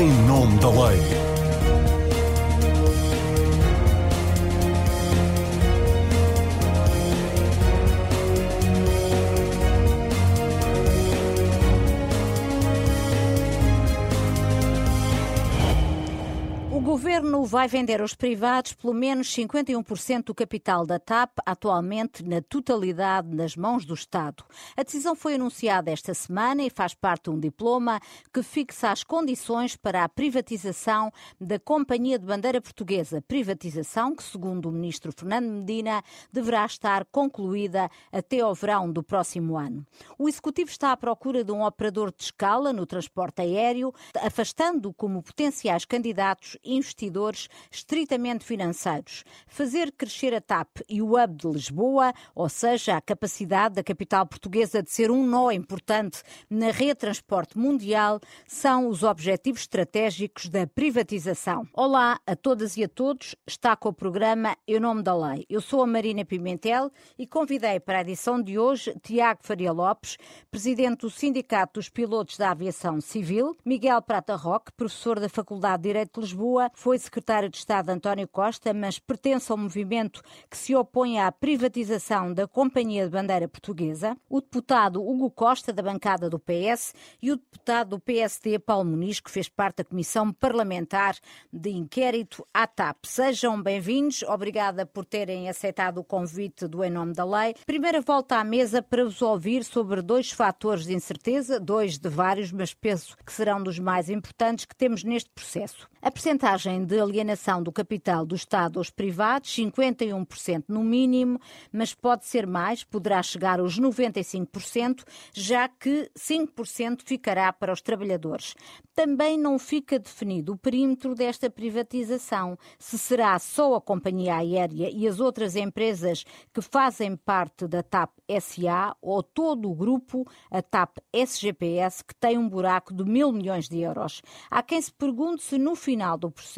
em nome da lei. Governo vai vender aos privados pelo menos 51% do capital da TAP, atualmente na totalidade nas mãos do Estado. A decisão foi anunciada esta semana e faz parte de um diploma que fixa as condições para a privatização da Companhia de Bandeira Portuguesa. Privatização que, segundo o ministro Fernando Medina, deverá estar concluída até ao verão do próximo ano. O executivo está à procura de um operador de escala no transporte aéreo, afastando como potenciais candidatos investidores estritamente financeiros. Fazer crescer a TAP e o hub de Lisboa, ou seja, a capacidade da capital portuguesa de ser um nó importante na rede de transporte mundial, são os objetivos estratégicos da privatização. Olá a todas e a todos, está com o programa Eu Nome da Lei. Eu sou a Marina Pimentel e convidei para a edição de hoje Tiago Faria Lopes, presidente do Sindicato dos Pilotos da Aviação Civil, Miguel Prata Roque, professor da Faculdade de Direito de Lisboa, foi secretário de Estado António Costa, mas pertence ao movimento que se opõe à privatização da Companhia de Bandeira Portuguesa, o deputado Hugo Costa, da bancada do PS, e o deputado do PSD, Paulo Muniz, que fez parte da Comissão Parlamentar de Inquérito à TAP. Sejam bem-vindos, obrigada por terem aceitado o convite do Em Nome da Lei. Primeira volta à mesa para vos ouvir sobre dois fatores de incerteza, dois de vários, mas penso que serão dos mais importantes que temos neste processo. A percentagem de alienação do capital do Estado aos privados, 51% no mínimo, mas pode ser mais, poderá chegar aos 95%, já que 5% ficará para os trabalhadores. Também não fica definido o perímetro desta privatização, se será só a companhia aérea e as outras empresas que fazem parte da TAP SA ou todo o grupo, a TAP SGPS, que tem um buraco de mil milhões de euros. Há quem se pergunte se no final do processo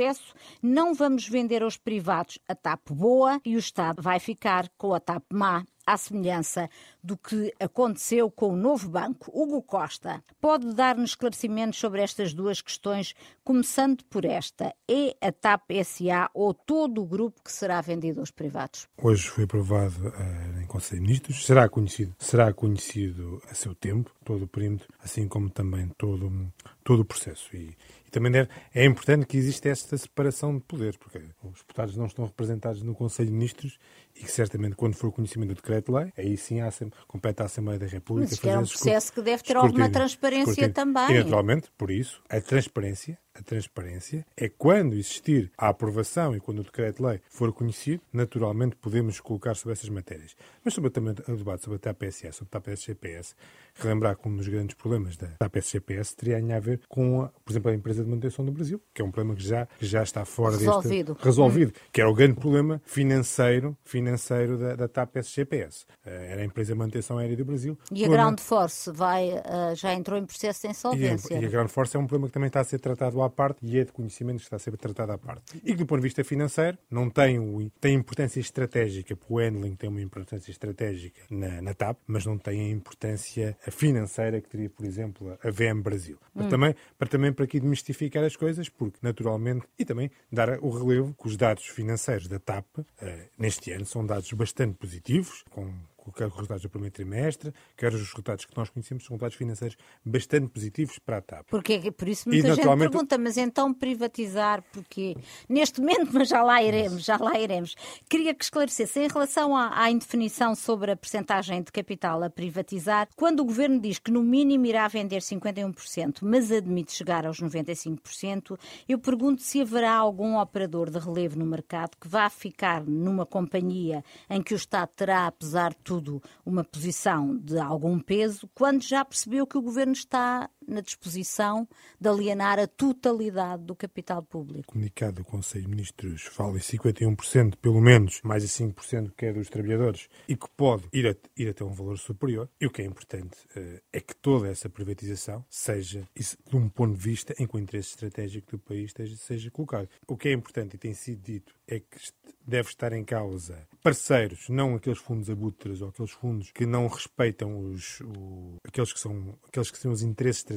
não vamos vender aos privados a TAP boa e o Estado vai ficar com a TAP má à semelhança do que aconteceu com o novo banco. Hugo Costa pode dar-nos esclarecimentos sobre estas duas questões, começando por esta: é a TAP SA ou todo o grupo que será vendido aos privados? Hoje foi aprovado uh, em Conselho de Ministros, será conhecido, será conhecido a seu tempo, todo o perímetro, assim como também todo, todo o processo. E também deve, é importante que exista esta separação de poderes, porque os deputados não estão representados no Conselho de Ministros e que certamente quando for o conhecimento do decreto-lei, aí sim compete à Assembleia da República Mas fazer é um processo que deve ter alguma transparência também. E naturalmente, por isso, a transparência a transparência é quando existir a aprovação e quando o decreto-lei for conhecido, naturalmente podemos colocar sobre essas matérias. Mas sobre também o debate sobre a TAPSS, sobre a TAPS-GPS, relembrar que um dos grandes problemas da TAPS-GPS teria a ver com, a, por exemplo, a empresa de manutenção do Brasil, que é um problema que já, que já está fora resolvido. deste... Resolvido. Que era o grande problema financeiro, financeiro da, da TAPS-GPS. Uh, eh, era a empresa de manutenção aérea do Brasil. E a Ground Force vai, uh, já entrou em processo de insolvência. E a, e a Ground Force é um problema que também está a ser tratado à parte e é de conhecimento que está a ser tratado à parte. E que, do ponto de vista financeiro, não tem, o, tem importância estratégica, porque o handling tem uma importância estratégica na, na TAP, mas não tem a importância financeira que teria, por exemplo, a VM Brasil. Hum. Para, também, para também para aqui demestificar as coisas, porque, naturalmente, e também dar o relevo que os dados financeiros da TAP, eh, neste ano, são dados bastante positivos, com quer os resultados do primeiro trimestre, quer os resultados que nós conhecemos, são resultados financeiros bastante positivos para a TAP. Porque, por isso muita e, gente naturalmente... pergunta, mas então privatizar, porque neste momento, mas já lá iremos, já lá iremos. Queria que esclarecesse, em relação à, à indefinição sobre a percentagem de capital a privatizar, quando o Governo diz que no mínimo irá vender 51%, mas admite chegar aos 95%, eu pergunto se haverá algum operador de relevo no mercado que vá ficar numa companhia em que o Estado terá, apesar de tudo, uma posição de algum peso, quando já percebeu que o governo está na disposição de alienar a totalidade do capital público. Comunicado do Conselho de Ministros fala em 51%, pelo menos, mais de 5% que é dos trabalhadores, e que pode ir, a, ir até um valor superior. E o que é importante uh, é que toda essa privatização seja, isso, de um ponto de vista em que o interesse estratégico do país esteja, seja colocado. O que é importante e tem sido dito é que deve estar em causa parceiros, não aqueles fundos abutres ou aqueles fundos que não respeitam os, o, aqueles, que são, aqueles que são os interesses estratégicos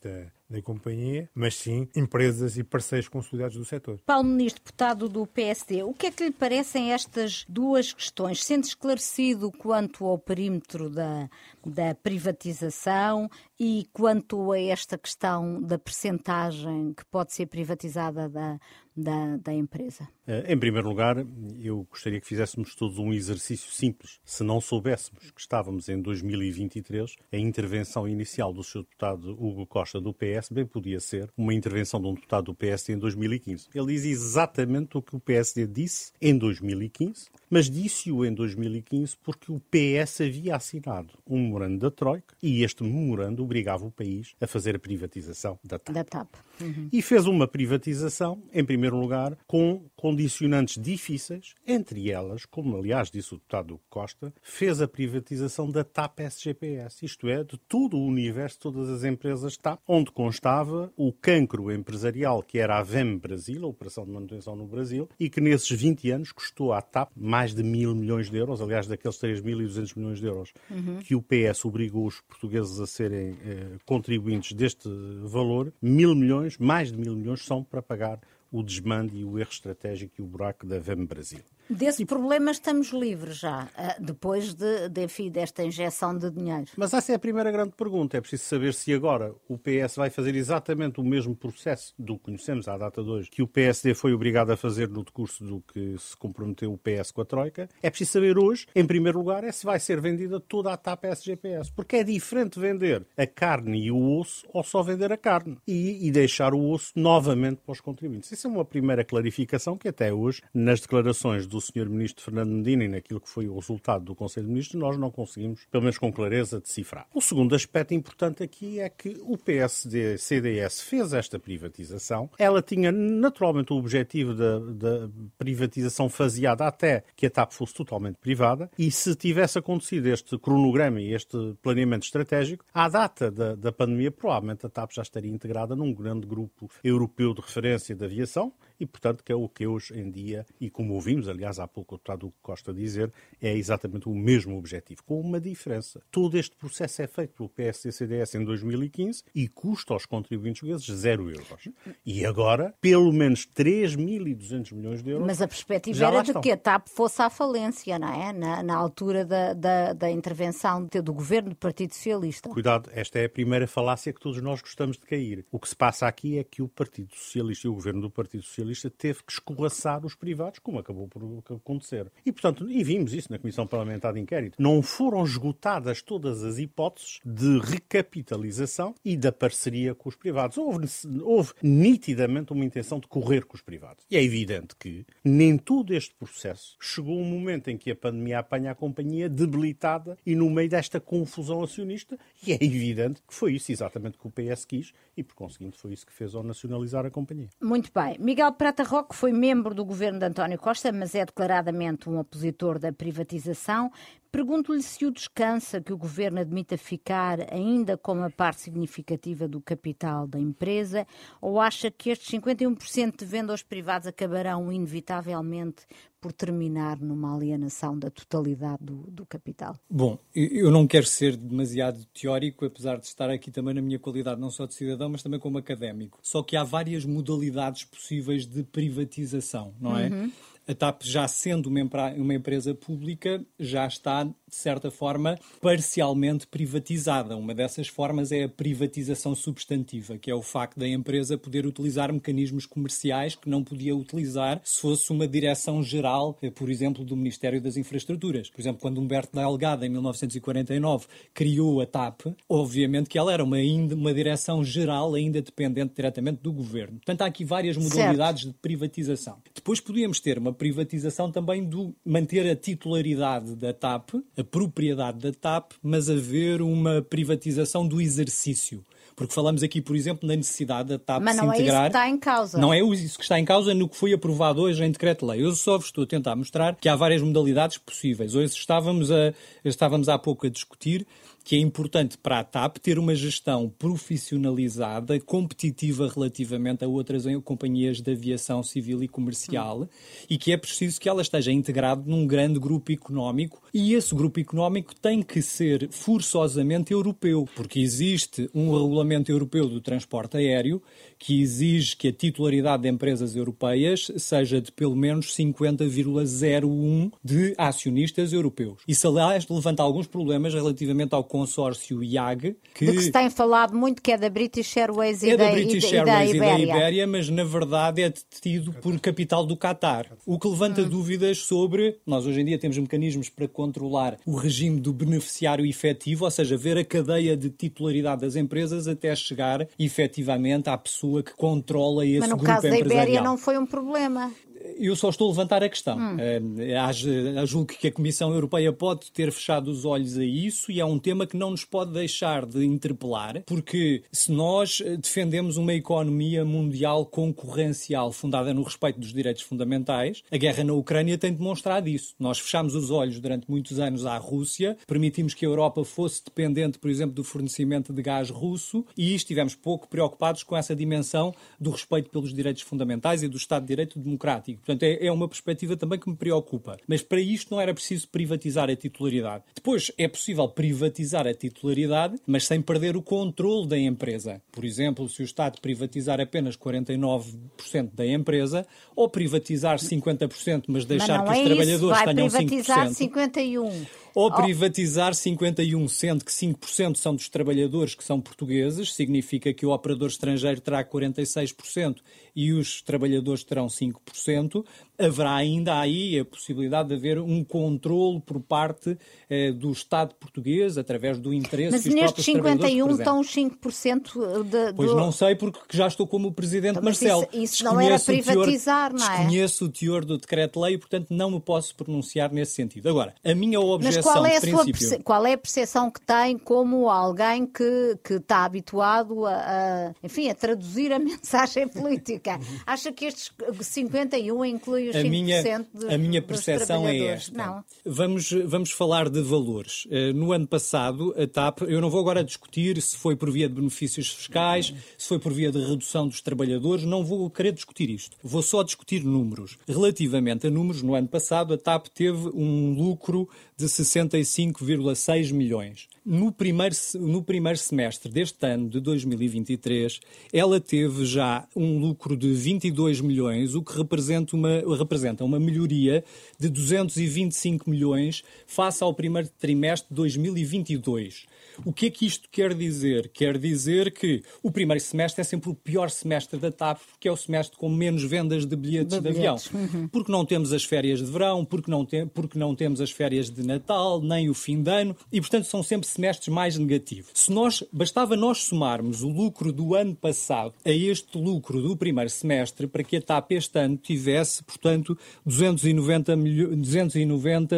da, da companhia, mas sim empresas e parceiros consolidados do setor. Paulo Muniz, deputado do PSD, o que é que lhe parecem estas duas questões? Sendo esclarecido quanto ao perímetro da, da privatização e quanto a esta questão da percentagem que pode ser privatizada da, da, da, empresa? Eh, em primeiro lugar, eu gostaria que fizéssemos todos um exercício simples. Se não soubéssemos que estávamos em 2023, a intervenção inicial do Sr. deputado Hugo Costa do PS bem podia ser uma intervenção de um deputado do PSD em 2015. Ele diz exatamente o que o PSD disse em 2015, mas disse-o em 2015 porque o PS havia assinado um memorando da Troika e este memorando obrigava o país a fazer a privatização da TAP. Da TAP. Uhum. E fez uma privatização, em primeiro lugar, com condicionantes difíceis, entre elas, como aliás disse o deputado Costa, fez a privatização da TAP SGPS, isto é, de todo o universo, todas as empresas TAP, onde constava o cancro empresarial que era a VEM Brasil, a Operação de Manutenção no Brasil, e que nesses 20 anos custou à TAP mais de mil milhões de euros, aliás, daqueles 3.200 milhões de euros uhum. que o PS obrigou os portugueses a serem eh, contribuintes deste valor, mil milhões, mais de mil milhões, são para pagar o desmande e o erro estratégico e o buraco da VEM Brasil. Desse e... problema estamos livres já, eh, depois de, de, enfim, desta injeção de dinheiro. Mas essa é a primeira grande pergunta. É preciso saber se agora o PS vai fazer exatamente o mesmo processo do que conhecemos à data de hoje, que o PSD foi obrigado a fazer no decurso do que se comprometeu o PS com a Troika. É preciso saber hoje, em primeiro lugar, é se vai ser vendida toda a TAP SGPS. Porque é diferente vender a carne e o osso ou só vender a carne e, e deixar o osso novamente para os contribuintes. Isso é uma primeira clarificação que até hoje, nas declarações do do Sr. Ministro Fernando Medina e naquilo que foi o resultado do Conselho de Ministros, nós não conseguimos, pelo menos com clareza, decifrar. O segundo aspecto importante aqui é que o PSD-CDS fez esta privatização. Ela tinha naturalmente o objetivo da, privatização faseada até que a TAP fosse totalmente privada e se tivesse acontecido este cronograma e este planeamento estratégico, à data da, da pandemia, provavelmente a TAP já estaria integrada num grande grupo europeu de referência de aviação e, portanto, que é o que hoje em dia, e como ouvimos, aliás, há pouco o deputado Costa dizer, é exatamente o mesmo objetivo, com uma diferença. Todo este processo é feito pelo PSD-CDS em 2015 e custa aos contribuintes portugueses zero euros. E agora, pelo menos 3.200 milhões de euros. Mas a perspectiva era de que a TAP fosse à falência, não é? Na, na altura da, da, da intervenção do governo do Partido Socialista. Cuidado, esta é a primeira falácia que todos nós gostamos de cair. O que se passa aqui é que o Partido Socialista e o governo do Partido Socialista Socialista teve que escorraçar os privados, como acabou por acontecer. E, portanto, e vimos isso na Comissão Parlamentar de Inquérito, não foram esgotadas todas as hipóteses de recapitalização e da parceria com os privados. Houve, houve nitidamente uma intenção de correr com os privados. E é evidente que nem todo este processo chegou um momento em que a pandemia apanha a companhia debilitada e no meio desta confusão acionista, e é evidente que foi isso exatamente que o PS quis e, por conseguinte, foi isso que fez ao nacionalizar a companhia. Muito bem. Miguel Prata Roque foi membro do governo de António Costa, mas é declaradamente um opositor da privatização. Pergunto-lhe se o descansa que o governo admita ficar ainda com uma parte significativa do capital da empresa ou acha que estes 51% de venda aos privados acabarão inevitavelmente por terminar numa alienação da totalidade do, do, capital? Bom, eu não quero ser demasiado teórico, apesar de estar aqui também na minha qualidade não só de cidadão, mas também como académico. Só que há várias modalidades possíveis de privatização, não é? Uhum. A TAP, já sendo uma, empresa pública, já está, de certa forma, parcialmente privatizada. Uma dessas formas é a privatização substantiva, que é o facto da empresa poder utilizar mecanismos comerciais que não podia utilizar se fosse uma direção geral, eh, por exemplo, do Ministério das Infraestruturas. Por exemplo, quando Humberto Delgado, em 1949, criou a TAP, obviamente que ela era uma, uma direção geral ainda dependente diretamente do governo. Portanto, há aqui várias modalidades certo. de privatização. Depois podíamos ter uma privatização também do manter a titularidade da TAP, a propriedade da TAP, mas haver uma privatização do exercício. Porque falamos aqui, por exemplo, na necessidade da TAP Mas se integrar. Mas não é isso que está em causa. Não é isso que está em causa no que foi aprovado hoje em decreto-lei. Eu só vos estou a tentar mostrar que há várias modalidades possíveis. Hoje estávamos, a, estávamos há pouco a discutir que é importante para a TAP ter uma gestão profissionalizada, competitiva relativamente a outras companhias de aviação civil e comercial, e que é preciso que ela esteja integrada num grande grupo económico, e esse grupo económico tem que ser forçosamente europeu, porque existe um regulamento europeu do transporte aéreo que exige que a titularidade de empresas europeias seja de pelo menos 50,01 de acionistas europeus. Isso, aliás, levanta alguns problemas relativamente ao consórcio IAG. Que, de que se tem falado muito, que é da British Airways e, é da, da, British e, Airways e da Ibéria. E da Ibéria, mas na verdade é detido por capital do Qatar. O que levanta hum. dúvidas sobre. Nós hoje em dia temos mecanismos para controlar o regime do beneficiário efetivo, ou seja, ver a cadeia de titularidade das empresas até chegar efetivamente à pessoa que controla esse Mas no grupo caso da empresarial. Ibéria não foi um problema eu só estou a levantar a questão. Hum. Uh, julgo que a Comissão Europeia pode ter fechado os olhos a isso e é um tema que não nos pode deixar de interpelar, porque se nós eh, defendemos uma economia mundial concorrencial fundada no respeito dos direitos fundamentais, a guerra na Ucrânia tem demonstrado isso. Nós fechamos os olhos durante muitos anos à Rússia, permitimos que a Europa fosse dependente, por exemplo, do fornecimento de gás russo e estivemos pouco preocupados com essa dimensão do respeito pelos direitos fundamentais e do Estado de Direito democrático. Portanto, é, é uma perspectiva também que me preocupa. Mas para isto não era preciso privatizar a titularidade. Depois, é possível privatizar a titularidade, mas sem perder o controle da empresa. Por exemplo, se o Estado privatizar apenas 49% da empresa, ou privatizar 50%, mas deixar mas que os é trabalhadores isso. Vai tenham 5%. privatizar 51% ou privatizar 51, sendo que 5% são dos trabalhadores que são portugueses, significa que o operador estrangeiro terá 46% e os trabalhadores terão 5%, haverá ainda aí a possibilidade de haver um controle por parte eh, do Estado português, através do interesse Mas dos nestes 51 estão os 5% de, Pois não sei, porque já estou como o Presidente então, Marcelo. Isso, isso não era privatizar, teor, não é? Desconheço o teor do decreto-lei e, portanto, não me posso pronunciar nesse sentido. Agora, a minha objeção Mas qual é a, princípio... sua, qual é a percepção que tem como alguém que, que está habituado a, a, enfim, a traduzir a mensagem política? Acha que estes 51 os 5% a minha, dos, A minha percepção é esta. Não. Vamos, vamos falar de valores. Eh, no ano passado, a TAP, eu não vou agora discutir se foi por via de benefícios fiscais, se foi por via de redução dos trabalhadores, não vou querer discutir isto. Vou só discutir números. Relativamente a números, no ano passado, a TAP teve um lucro de 65,6 milhões. No primeiro, no primeiro semestre deste ano, de 2023, ela teve já um lucro de 22 milhões, o que representa uma, representa uma melhoria de 225 milhões face ao primeiro trimestre de 2022. O que é que isto quer dizer? Quer dizer que o primeiro semestre é sempre o pior semestre da TAP, porque é o semestre com menos vendas de bilhetes de, de bilhetes. avião. Uhum. Porque não temos as férias de verão, porque não, tem, porque não temos as férias de Natal, nem o fim de ano, e portanto são sempre semestres mais negativos. Se nós, bastava nós somarmos o lucro do ano passado a este lucro do primeiro semestre para que a TAP este ano tivesse, portanto, 290,6 290,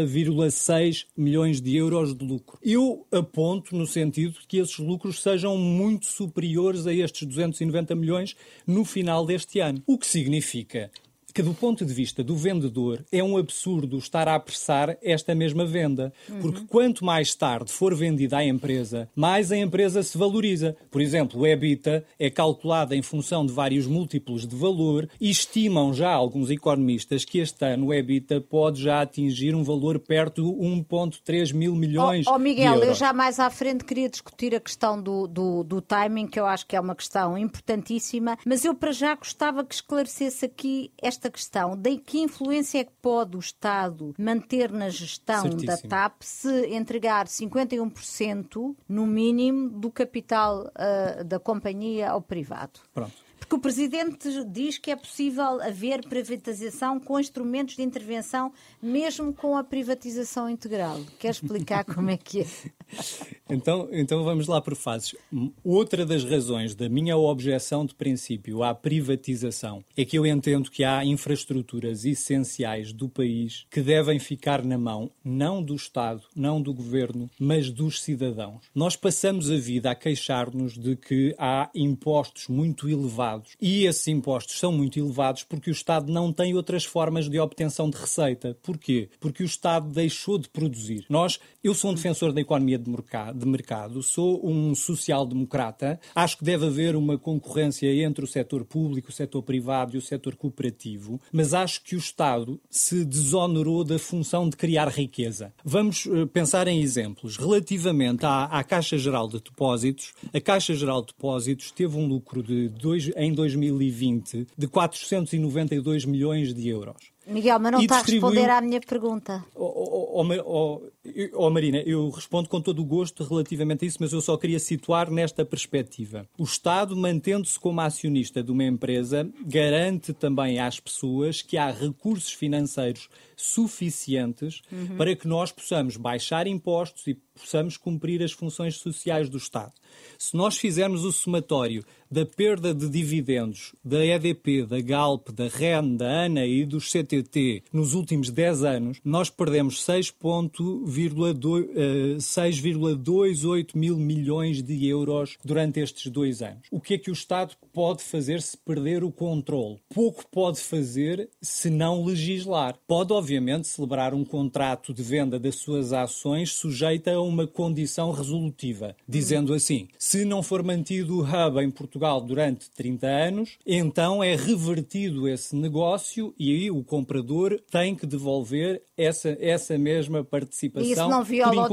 milhões de euros de lucro. Eu aponto no sentido de que esses lucros sejam muito superiores a estes 290 milhões no final deste ano. O que significa que, do ponto de vista do vendedor, é um absurdo estar a apressar esta mesma venda. Porque quanto mais tarde for vendida à empresa, mais a empresa se valoriza. Por exemplo, o EBITDA é calculado em função de vários múltiplos de valor e estimam já alguns economistas que este ano o EBITDA pode já atingir um valor perto de 1,3 mil milhões. Oh, oh Miguel, eu já mais à frente queria discutir a questão do, do, do timing, que eu acho que é uma questão importantíssima, mas eu para já gostava que esclarecesse aqui esta esta questão de que influência é que pode o Estado manter na gestão Certíssimo. da TAP se entregar 51% no mínimo do capital uh, da companhia ao privado? Pronto. Porque o Presidente diz que é possível haver privatização com instrumentos de intervenção, mesmo com a privatização integral. Quer explicar como é que é? Então, então vamos lá por fases. Outra das razões da minha objeção de princípio à privatização é que eu entendo que há infraestruturas essenciais do país que devem ficar na mão não do Estado, não do governo, mas dos cidadãos. Nós passamos a vida a queixar-nos de que há impostos muito elevados elevados. E esses impostos são muito elevados porque o Estado não tem outras formas de obtenção de receita. Porquê? Porque o Estado deixou de produzir. Nós, eu sou um defensor da economia de mercado, de mercado sou um social-democrata, acho que deve haver uma concorrência entre o setor público, o setor privado e o setor cooperativo, mas acho que o Estado se desonerou da função de criar riqueza. Vamos uh, pensar em exemplos. Relativamente à, à Caixa Geral de Depósitos, a Caixa Geral de Depósitos teve um lucro de dois, em 2020 de 492 milhões de euros. Miguel, mas não está a responder à minha pergunta. Oh, oh, oh, oh, Marina, eu respondo com todo o gosto relativamente a isso, mas eu só queria situar nesta perspectiva. O Estado, mantendo-se como acionista de uma empresa, garante também às pessoas que há recursos financeiros suficientes uhum. para que nós possamos baixar impostos e possamos cumprir as funções sociais do Estado. Se nós fizermos o somatório da perda de dividendos da EDP, da Galp, da REN, da ANA e dos CTT nos últimos 10 anos, nós perdemos 6,28 eh, mil milhões de euros durante estes dois anos. O que é que o Estado pode fazer se perder o controle? Pouco pode fazer se não legislar. Pode, obviamente, celebrar um contrato de venda das suas ações sujeita a uma condição resolutiva, dizendo assim: se não for mantido o hub em Portugal, Portugal durante 30 anos, então é revertido esse negócio e aí o comprador tem que devolver essa, essa mesma participação. E isso não viola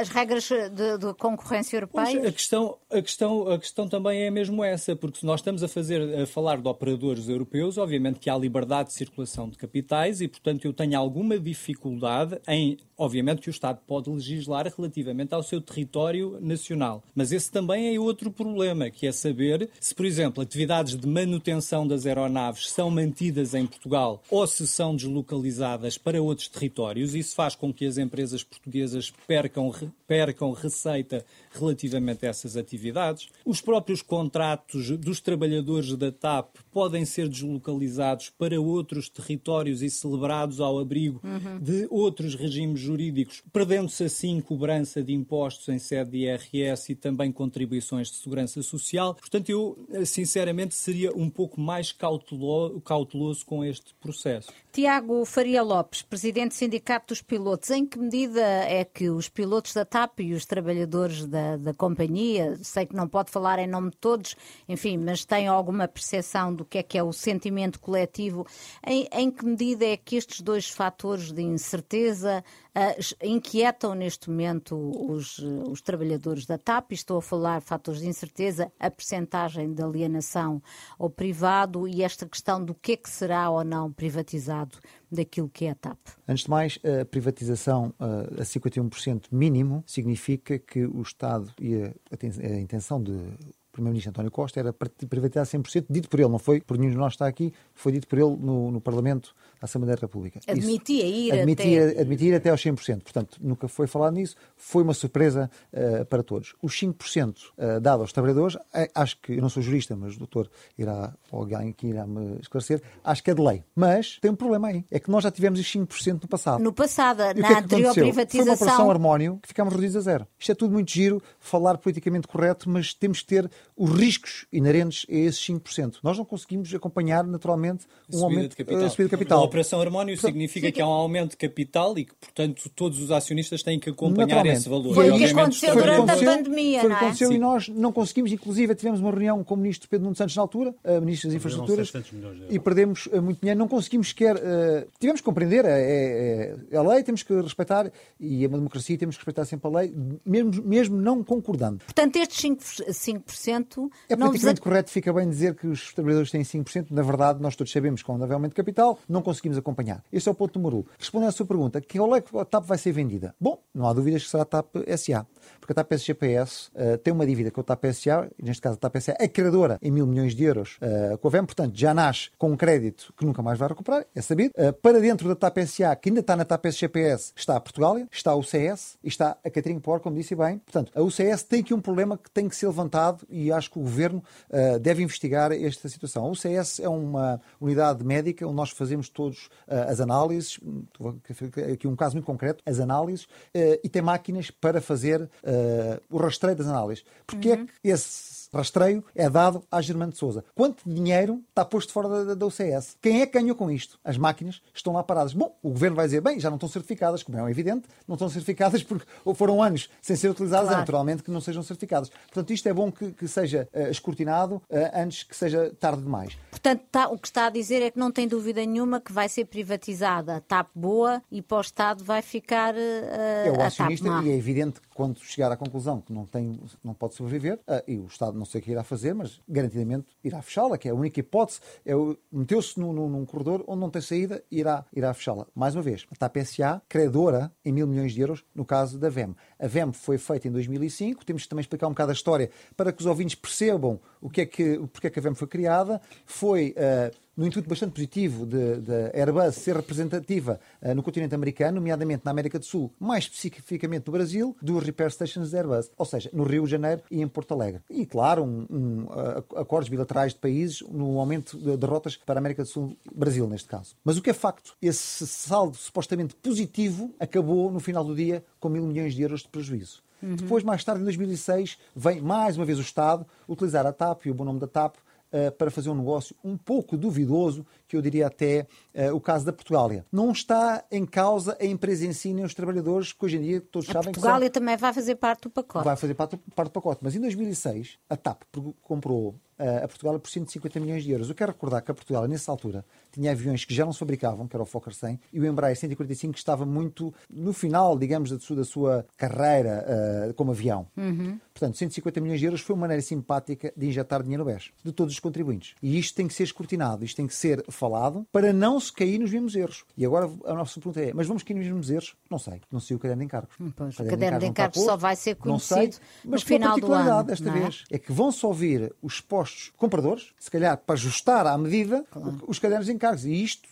as regras de, de concorrência europeia? a questão, a, questão, a questão também é mesmo essa, porque se nós estamos a, fazer, a falar de operadores europeus, obviamente que há liberdade de circulação de capitais e, portanto, eu tenho alguma dificuldade em. Obviamente que o Estado pode legislar relativamente ao seu território nacional, mas esse também é outro problema, que é saber se, por exemplo, atividades de manutenção das aeronaves são mantidas em Portugal ou se são deslocalizadas para outros territórios, isso faz com que as empresas portuguesas percam, percam receita relativamente a essas atividades. Os próprios contratos dos trabalhadores da TAP podem ser deslocalizados para outros territórios e celebrados ao abrigo uhum. de outros regimes jurídicos, perdendo-se assim cobrança de impostos em sede de IRS e também contribuições de segurança social. Portanto, eu, sinceramente, seria um pouco mais cauteloso, com este processo. Tiago Faria Lopes, presidente Sindicato dos Pilotos, em que medida é que os pilotos da TAP e os trabalhadores da da, companhia, sei que não pode falar em nome de todos, enfim, mas tem alguma percepção do que é que é o sentimento coletivo. Em, em que medida é que estes dois fatores de incerteza uh, inquietam neste momento os, os trabalhadores da TAP? Estou a falar fatores de incerteza, a percentagem de alienação ao privado e esta questão do que é que será ou não privatizado daquilo que é a TAP? Antes de mais, a privatização a 51% mínimo significa que o Estado e a, a intenção de Primeiro-Ministro António Costa era privatizar 100%, dito por ele, não foi por nenhum de nós está aqui, foi dito por ele no, no Parlamento da Assembleia da República. Admitia Isso, ir admitia, até... Admitir até aos 100%. Portanto, nunca foi falado nisso, foi uma surpresa uh, para todos. Os 5% uh, dado aos trabalhadores, uh, acho que, eu não sou jurista, mas o doutor irá, ou alguém que irá me esclarecer, acho que é de lei. Mas tem um problema aí, é que nós já tivemos os 5% no passado. No passado, e na é anterior privatização... Foi uma operação harmónio que ficámos reduzidos a zero. Isto é tudo muito giro, falar politicamente correto, mas temos que ter os riscos inerentes a esses 5%. Nós não conseguimos acompanhar naturalmente um aumento de capital. subida de capital. A operação harmónio significa fica... que há um aumento de capital e que, portanto, todos os acionistas têm que acompanhar esse valor. Foi o que aconteceu durante a pandemia, foi não é? aconteceu e nós não conseguimos, inclusive tivemos uma reunião com o ministro Pedro Nuno Santos na altura, a ministro das Infraestruturas, e perdemos eh, muito dinheiro. Não conseguimos sequer... Uh, tivemos que compreender, é, é, é, a lei, temos que respeitar, e a democracia temos que respeitar sempre a lei, mesmo, mesmo não concordando. Portanto, estes 5%, 5% é politicamente correto, fica bem dizer que os trabalhadores têm 5%. Na verdade, nós todos sabemos que quando haver aumento de capital, não conseguimos acompanhar. Esse é o ponto número um. Respondendo à sua pergunta, que é que a TAP vai ser vendida? Bom, não há dúvidas que será a TAP SA. Porque a TAP SGPS uh, eh, tem uma dívida com a TAP SA, neste caso a TAP SA é credora em mil milhões de euros uh, com a VEM, portanto já nasce com um crédito que nunca mais vai recuperar, é sabido. Uh, para dentro da TAP SA, que ainda está na TAP SGPS, está a Portugália, está o CS e está a Catering Por, como disse bem. Portanto, a UCS tem aqui um problema que tem que ser levantado e acho que o Governo deve investigar esta situação. A UCS é uma unidade médica onde nós fazemos todos uh, as análises, aqui um caso muito concreto, as análises, uh, e tem máquinas para fazer o rastreio das análises. Porque é uhum. é que esse rastreio é dado à Germano de Souza. Quanto dinheiro está posto fora da, da UCS? Quem é que ganhou com isto? As máquinas estão lá paradas. Bom, o governo vai dizer, bem, já não estão certificadas, como é evidente, não estão certificadas porque foram anos sem ser utilizadas, claro. é naturalmente que não sejam certificadas. Portanto, isto é bom que, que seja uh, escrutinado uh, antes que seja tarde demais. Portanto, tá, o que está a dizer é que não tem dúvida nenhuma que vai ser privatizada. TAP boa e para o Estado vai ficar uh, é o acionista e é evidente que quando chegar à conclusão que não, tem, não pode sobreviver, uh, e o Estado não sei o que irá fazer, mas garantidamente irá fechá-la, que é a única hipótese, é meteu-se num, num, corredor onde não tem saída e irá, irá fechá-la. Mais uma vez, a TAP SA, credora em mil milhões de euros, no caso da VEM. A VEM foi feita em 2005, temos que também explicar um bocado a história para que os ouvintes percebam o que é que, porque é que a VEM foi criada. Foi... Uh, no intuito bastante positivo de Airbus ser representativa uh, no continente americano, nomeadamente na América do Sul, mais especificamente no Brasil, dos repair stations da Airbus, ou seja, no Rio de Janeiro e em Porto Alegre. E, claro, um, um, uh, acordos bilaterais de países no aumento de, de rotas para a América do Sul, Brasil neste caso. Mas o que é facto, esse saldo supostamente positivo acabou no final do dia com mil milhões de euros de prejuízo. Uhum. Depois, mais tarde, em 2006, vem mais uma vez o Estado utilizar a TAP e o bom nome da TAP para fazer um negócio um pouco duvidoso, que eu diria até uh, o caso da Portugália. Não está em causa a empresa em si nem os trabalhadores, que hoje em dia todos a sabem Portugália que são... também vai fazer parte do pacote. Vai fazer parte, parte do pacote. Mas em 2006, a TAP comprou a Portugal por 150 milhões de euros. Eu quero recordar que a Portugal, nessa altura, tinha aviões que já não se fabricavam, que era o Fokker 100, e o Embraer 145 que estava muito no final, digamos, da sua, da sua carreira uh, como avião. Uhum. Portanto, 150 milhões de euros foi uma maneira simpática de injetar dinheiro no BES, de todos os contribuintes. E isto tem que ser escrutinado, isto tem que ser falado para não se cair nos mesmos erros. E agora a nossa pergunta é, mas vamos cair nos mesmos erros? Não sei, não sei o caderno de encargos. Hum, pois, o caderno de encargos, só vai ser conhecido sei, mas no final do ano. desta é? vez é que vão só vir os postos compradores, se calhar para ajustar à medida claro. os cadernos de encargos. E isto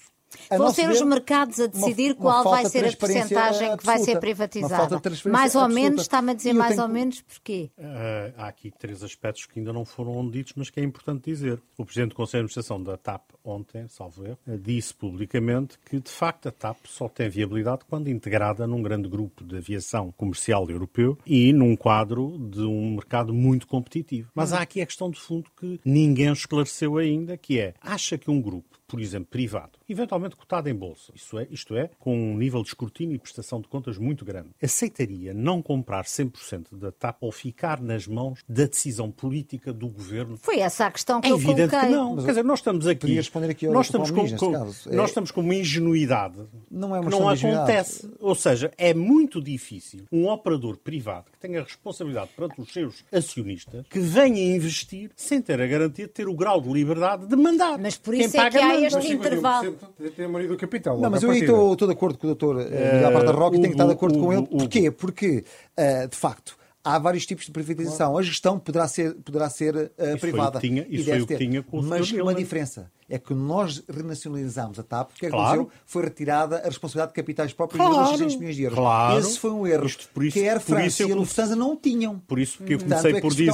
Vão ser os mercados a decidir uma, uma qual vai ser a percentagem que vai ser privatizada. Mais ou absoluta. menos, está-me a dizer mais tenho... ou menos porquê? Uh, há aqui três aspectos que ainda não foram ditos, mas que é importante dizer. O Presidente do Conselho de Administração da TAP, ontem, salvo erro, disse publicamente que, de facto, a TAP só tem viabilidade quando integrada num grande grupo de aviação comercial europeu e num quadro de um mercado muito competitivo. Mas há aqui a questão de fundo que ninguém esclareceu ainda, que é, acha que um grupo por exemplo, privado, eventualmente cotado em bolsa, isto é, isto é, com um nível de escrutínio e prestação de contas muito grande, aceitaria não comprar 100% da TAP ou ficar nas mãos da decisão política do governo? Foi essa a questão que é eu evidente coloquei. que não. Mas Quer dizer, nós estamos aqui... responder aqui nós estamos com, com nós é... estamos com uma ingenuidade não, é uma que não acontece. Ou seja, é muito difícil um operador privado que tenha responsabilidade perante os seus acionistas que venha investir sem ter a garantia de ter o grau de liberdade de mandar. Mas por isso Quem é que há este intervalo. Tem a maioria do capital. Não, mas eu estou, estou de acordo com o doutor uh, Miguel Barta Roque e tenho que estar de acordo com ele. Porquê? Porque, uh, de facto, há vários tipos de privatização. Claro. A gestão poderá ser, poderá ser uh, privada. Tinha, isso foi o que tinha com o Mas uma diferença é que nós renacionalizámos a TAP, porque é que claro. foi retirada a responsabilidade de capitais próprios claro. de 600 milhões de euros. Claro. Esse foi um erro Isto, por isso, que a Air France e a Lufthansa não tinham. Por isso que eu comecei Portanto, por é dizer,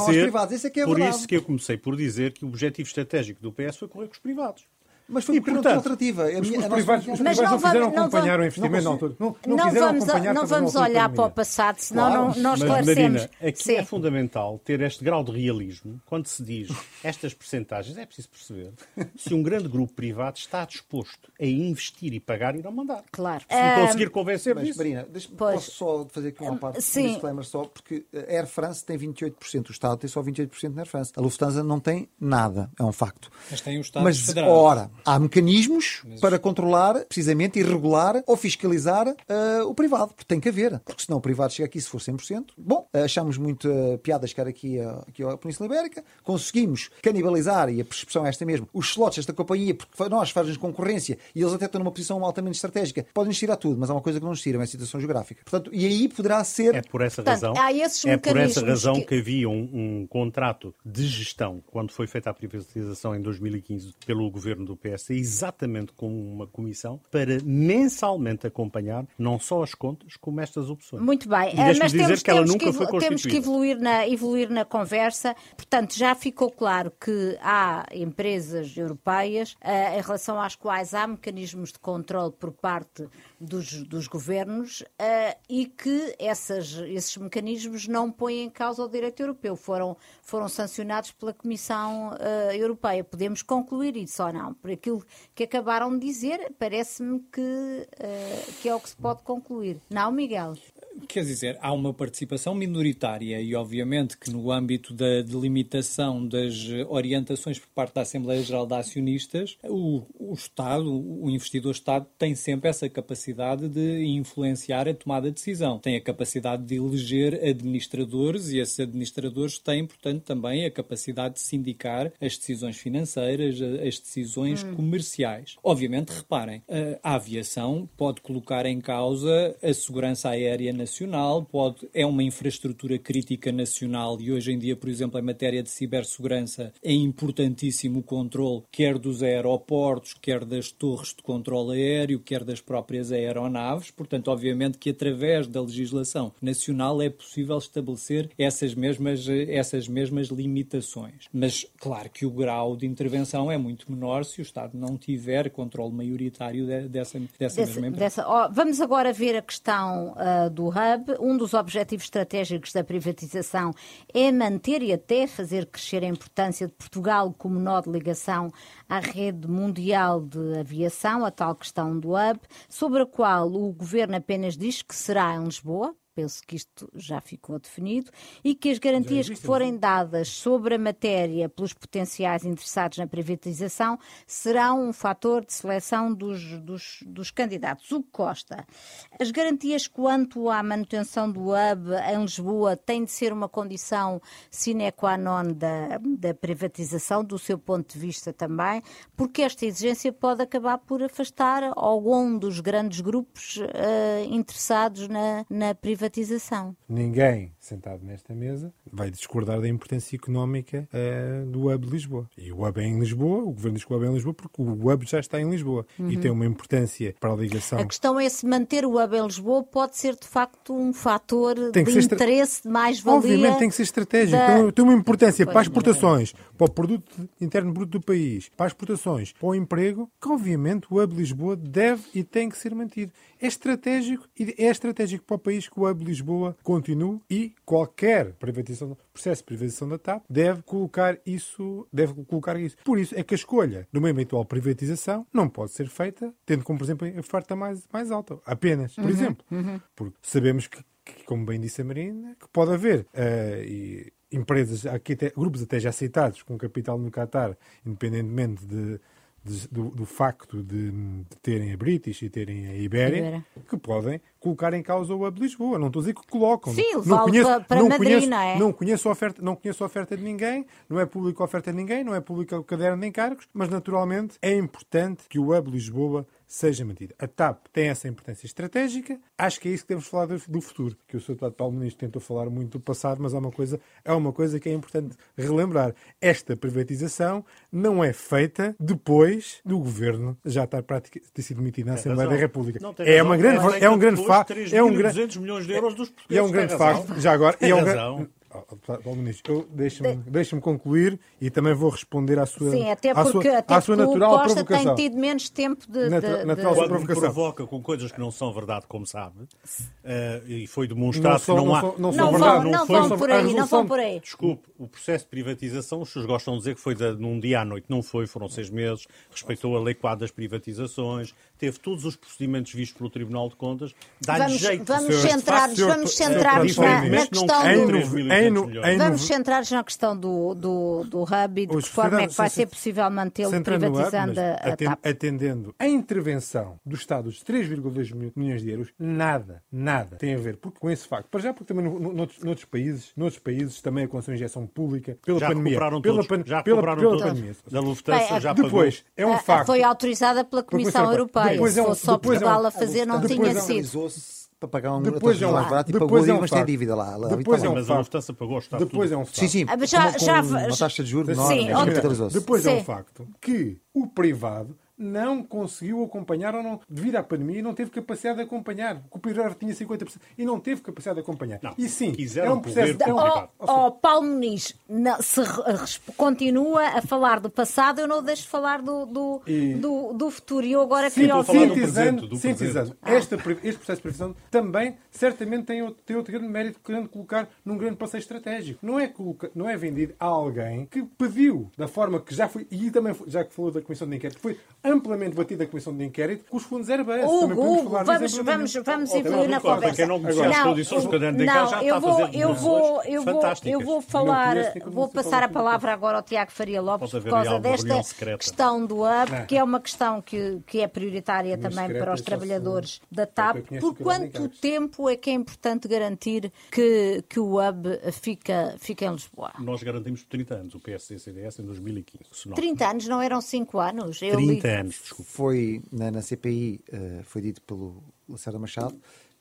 é é por isso que eu comecei por dizer que o objetivo estratégico do PS foi correr com os privados. Mas foi porque não tinha alternativa. Os, os, privados, os privados não, fizeram não acompanhar o investimento na altura. Não, não, não vamos, não vamos olhar para o passado, senão claro. não, não esclarecemos. Marina, aqui Sim. é fundamental ter este grau de realismo quando se diz estas percentagens. É preciso perceber se um grande grupo privado está disposto a investir e pagar e não mandar. Claro. Se me conseguir convencer Mas, disso. Marina, posso só fazer aqui uma parte, Sim. um disclaimer só, porque a Air France tem 28%, o Estado tem só 28% na Air France. A Lufthansa não tem nada, é um facto. Mas tem o Estado Mas, federado. ora, há mecanismos Mas... para controlar, precisamente, e regular ou fiscalizar uh, o privado, porque tem que haver, porque senão o privado chega aqui se for 100%. Bom, achamos muito uh, piada chegar aqui, uh, aqui à Península Ibérica, conseguimos canibalizar, e a percepção é esta mesmo, os slots desta companhia, porque nós fazemos concorrência e eles até estão numa posição altamente estratégica, podem nos tirar tudo, mas há uma coisa que não nos tira, é a situação geográfica. Portanto, e aí poderá ser. É por essa Portanto, razão. é por essa razão que, que havia um, um contrato de gestão quando foi feita a privatização em 2015 pelo governo do PS exatamente com uma comissão para mensalmente acompanhar não só as contas, como estas opções. Muito bem, mas dizer temos, que ela nunca que, foi temos que evoluir na, evoluir na conversa. Portanto, já ficou claro que há empresas europeias eh, em relação às quais há mecanismos de controle por parte dos, dos governos eh, e que essas, esses mecanismos não põem em causa o direito europeu, foram, foram sancionados pela Comissão eh, Europeia. Podemos concluir isso ou não? Por aquilo que acabaram de dizer, parece-me que, eh, que é o que se pode concluir. Não, Miguel? Quer dizer, há uma participação minoritária e, obviamente, que no âmbito da delimitação das orientações por parte da Assembleia Geral de Acionistas, o, o Estado, o investidor-Estado, tem sempre essa capacidade de influenciar a tomada de decisão. Tem a capacidade de eleger administradores e esses administradores têm, portanto, também a capacidade de sindicar as decisões financeiras, as decisões comerciais. Obviamente, reparem, a- a aviação pode colocar em causa a segurança aérea nacional, pode, é uma infraestrutura crítica nacional e hoje em dia, por exemplo, em matéria de cibersegurança, é importantíssimo o controle quer dos aeroportos, quer das torres de controle aéreo, quer das próprias aeronaves. Portanto, obviamente que através da legislação nacional é possível estabelecer essas mesmas, essas mesmas limitações. Mas, claro que o grau de intervenção é muito menor se o Estado não tiver controle maioritário de- dessa, dessa, Dessa- mesma empresa. dessa- ó, vamos agora ver a questão ah, do hub. Um dos objetivos estratégicos da privatização é manter e até fazer crescer a importância de Portugal como nó de ligação à rede mundial de aviação, a tal questão do hub, sobre a qual o governo apenas diz que será em Lisboa. Penso que isto já ficou definido e que as garantias que forem dadas sobre a matéria pelos potenciais interessados na privatização serão um fator de seleção dos, dos, dos candidatos. O que Costa, as garantias quanto à manutenção do hub em Lisboa têm de ser uma condição sine qua non da, da privatização, do seu ponto de vista também, porque esta exigência pode acabar por afastar algum dos grandes grupos eh, interessados na, na privatização. Ninguém sentado nesta mesa vai discordar da importância económica eh, do hub Lisboa. E o hub é em Lisboa, o governo diz que o hub é em Lisboa porque o hub já está em Lisboa e tem uma importância para a ligação. A questão é se manter o hub em Lisboa pode ser de facto um fator de interesse, de mais-valia. Obviamente tem que ser estratégico. da- Tem- Tem uma importância Pois, para as não é exportações, para o produto interno bruto do país, para as exportações, para o emprego, que obviamente o Hub Lisboa deve e tem que ser mantido. É estratégico e é estratégico para o país que o Hub Lisboa continue e qualquer privatização, processo de privatização da TAP deve colocar isso, deve colocar isso. Por isso é que a escolha de uma eventual privatização não pode ser feita tendo como, por exemplo, a oferta mais, mais alta. Apenas, por exemplo. Porque sabemos que que, como bem disse a Marina, que pode haver eh, e empresas, aqui até, grupos até já aceitados com capital no Qatar, independentemente de, de- do, do facto de, de terem a British e terem a Ibéria, Ibéria. que podem colocar em causa o Hub Lisboa. Não estou a dizer que colocam. Sim, não levá-lo conheço, para- para não Madrid, conheço, não é? não conheço a oferta, não conheço a oferta de ninguém, não é público a oferta de ninguém, não é público o caderno de encargos, mas naturalmente é importante que o Hub Lisboa seja mantido. A TAP tem essa importância estratégica, acho que é isso que temos de falar do, do futuro, que o Sr. Deputado Paulo Ministro tentou falar muito do passado, mas há uma coisa, é uma coisa que é importante relembrar. Esta privatização não é feita depois do governo já estar praticamente ter sido demitido na Assembleia razão. da República. Não, tem É razão. uma grande, é um tem grande facto, é um grande 3.200 milhões de euros dos e é portugueses. um grande Tem facto, já agora, e é um Tem razão. Paulo Ministro, deixe-me deixe concluir e também vou responder à sua, Sim, até à porque, sua, até à sua porque o natural Costa provocação. tem tido menos tempo de. Natural- de- natural de- Quando provocação. provoca com coisas que não são verdade, como sabe, eh, e foi demonstrado Não são- que não, não há. não Não verdade, vão, não foi- vão por aí, não resolução- vão por aí. Desculpe, o processo de privatização, os senhores gostam de dizer que foi de, num dia à noite. Não foi, foram seis meses, respeitou a lei quadra das privatizações, teve todos os procedimentos vistos pelo Tribunal de Contas. Dá-lhe Vamos, jeito. vamos centrar-nos vamos centrar-nos na, na não questão do. 3.200 em, em Vamos centrar-nos na questão do, do, do hub e de que forma é que vai ser possível mantê-lo hub, privatizando mas a, a atendendo a intervenção do Estado dos 3,2 mil- milhões de euros, nada, nada tem a ver porque, com esse facto. Para já, porque também no, no, noutros, noutros países, noutros países também aconteceu a injeção pública pela Já pandemia. recuperaram pela, todos. pan- Já pela, recuperaram pela todos. pandemia. Da Lufthansa Bem, já Depois, é um facto. Foi autorizada pela Comissão Comissão Europeia. Depois Se é um- fosse só depois é um- Portugal a fazer, não depois tinha é sido. Para pagar um Depois é um- mais barato e depois pagou é um mas tem dívida lá. lá Depois é um. Mas a facto. Lufthansa pagou, está tudo. Depois é um facto. Sim, sim. Ah, já- já- uma taxa de juros menor, Sim. Depois é um facto que o privado não conseguiu acompanhar ou não, devido à pandemia, não teve capacidade de acompanhar. O privado tinha 50% e não teve capacidade de acompanhar. Não, e sim, quiseram é um processo. É um, Oh, oh, Paulo Muniz, não, se continua a falar do passado, eu não deixo de falar do, do, E- do, do futuro. E eu agora Sim, queria ouvir. do sintetizando, presente, do sintetizando, pre- este processo de previsão também certamente tem outro, tem outro grande mérito querendo colocar num grande passeio estratégico. Não é, coloca- não é vendido a alguém que pediu da forma que já foi, e também foi- já que falou da Comissão de Inquérito, foi amplamente batida a Comissão de Inquérito com os fundos Airbus. Também Hugo, vamos, vamos, vamos evoluir na conversa. Quem não conhecia as condições do caderno de já eu está a vou, fazer eu vou, eu vou, eu falar, vou passar a palavra agora ao Tiago Faria Lopes por causa desta questão do hub, Não. que é uma questão que, que é prioritária também para os é trabalhadores da eu TAP. Por quanto tempo é que é importante garantir que, que o hub fica, fica em Lisboa? Nós garantimos por 30 anos o PSD e CDS em 2015. se não. 30 anos não eram 5 anos? Eu 30 li- anos, desculpa. Foi na, na CPI, eh, foi dito pelo Lacerda Machado,